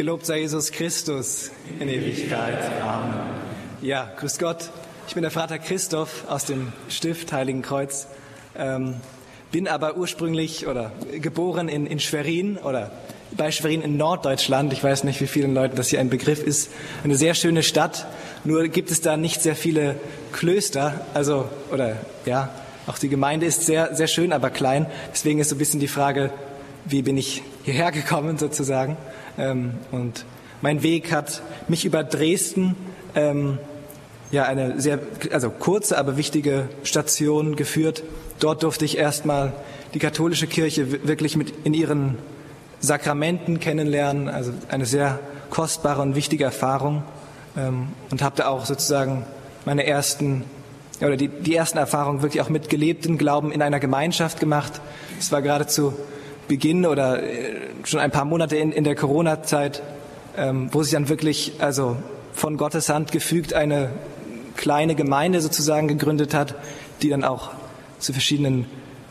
Gelobt sei Jesus Christus in Ewigkeit. Amen. Ja, grüß Gott. Ich bin der Vater Christoph aus dem Stift Heiligen Kreuz. Ähm, bin aber ursprünglich oder geboren in, in Schwerin oder bei Schwerin in Norddeutschland. Ich weiß nicht, wie vielen Leuten das hier ein Begriff ist. Eine sehr schöne Stadt. Nur gibt es da nicht sehr viele Klöster. Also, oder, ja, auch die Gemeinde ist sehr, sehr schön, aber klein. Deswegen ist so ein bisschen die Frage, wie bin ich hierher gekommen sozusagen. Ähm, und mein Weg hat mich über Dresden, ähm, ja, eine sehr, also kurze, aber wichtige Station geführt. Dort durfte ich erstmal die katholische Kirche wirklich mit in ihren Sakramenten kennenlernen, also eine sehr kostbare und wichtige Erfahrung ähm, und habe da auch sozusagen meine ersten oder die, die ersten Erfahrungen wirklich auch mit gelebten Glauben in einer Gemeinschaft gemacht. Es war geradezu Beginn oder äh, schon ein paar Monate in, in der Corona-Zeit, ähm, wo sich dann wirklich, also von Gottes Hand gefügt, eine kleine Gemeinde sozusagen gegründet hat, die dann auch zu verschiedenen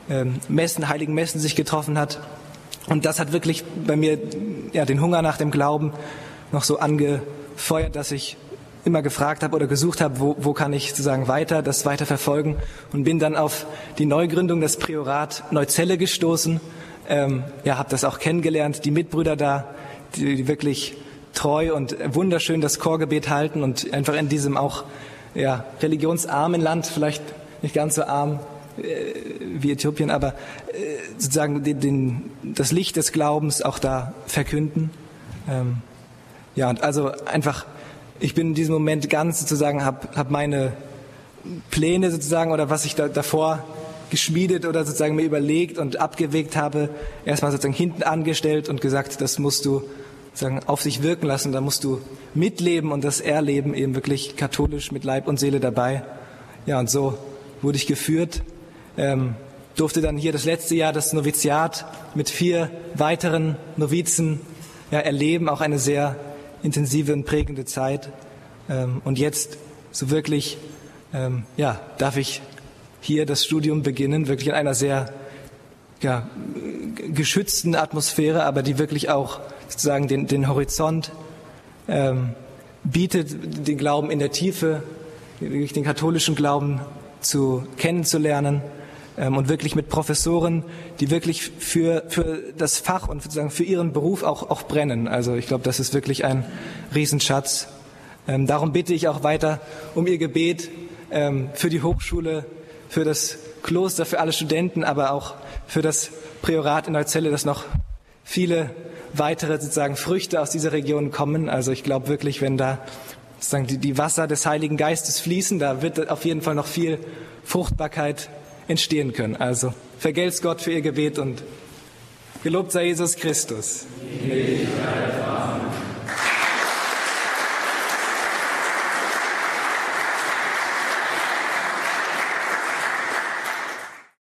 ähm, Messen, heiligen Messen sich getroffen hat. Und das hat wirklich bei mir ja, den Hunger nach dem Glauben noch so angefeuert, dass ich immer gefragt habe oder gesucht habe, wo, wo kann ich sozusagen weiter, das weiter verfolgen und bin dann auf die Neugründung des Priorat Neuzelle gestoßen ähm, ja, habe das auch kennengelernt, die Mitbrüder da, die, die wirklich treu und wunderschön das Chorgebet halten und einfach in diesem auch ja, religionsarmen Land, vielleicht nicht ganz so arm äh, wie Äthiopien, aber äh, sozusagen den, den, das Licht des Glaubens auch da verkünden. Ähm, ja, und also einfach, ich bin in diesem Moment ganz sozusagen, habe hab meine Pläne sozusagen oder was ich da, davor geschmiedet oder sozusagen mir überlegt und abgewegt habe, erstmal sozusagen hinten angestellt und gesagt, das musst du sozusagen auf sich wirken lassen, da musst du mitleben und das Erleben eben wirklich katholisch mit Leib und Seele dabei. Ja, und so wurde ich geführt, ähm, durfte dann hier das letzte Jahr das Noviziat mit vier weiteren Novizen ja, erleben, auch eine sehr intensive und prägende Zeit. Ähm, und jetzt so wirklich, ähm, ja, darf ich hier das Studium beginnen, wirklich in einer sehr ja, geschützten Atmosphäre, aber die wirklich auch sozusagen den, den Horizont ähm, bietet, den Glauben in der Tiefe, den katholischen Glauben zu kennenzulernen ähm, und wirklich mit Professoren, die wirklich für, für das Fach und sozusagen für ihren Beruf auch, auch brennen. Also ich glaube, das ist wirklich ein Riesenschatz. Ähm, darum bitte ich auch weiter um Ihr Gebet ähm, für die Hochschule für das Kloster, für alle Studenten, aber auch für das Priorat in Neuzelle, dass noch viele weitere sozusagen Früchte aus dieser Region kommen. Also ich glaube wirklich, wenn da sozusagen die, die Wasser des Heiligen Geistes fließen, da wird auf jeden Fall noch viel Fruchtbarkeit entstehen können. Also vergelt's Gott für Ihr Gebet und gelobt sei Jesus Christus. Ja.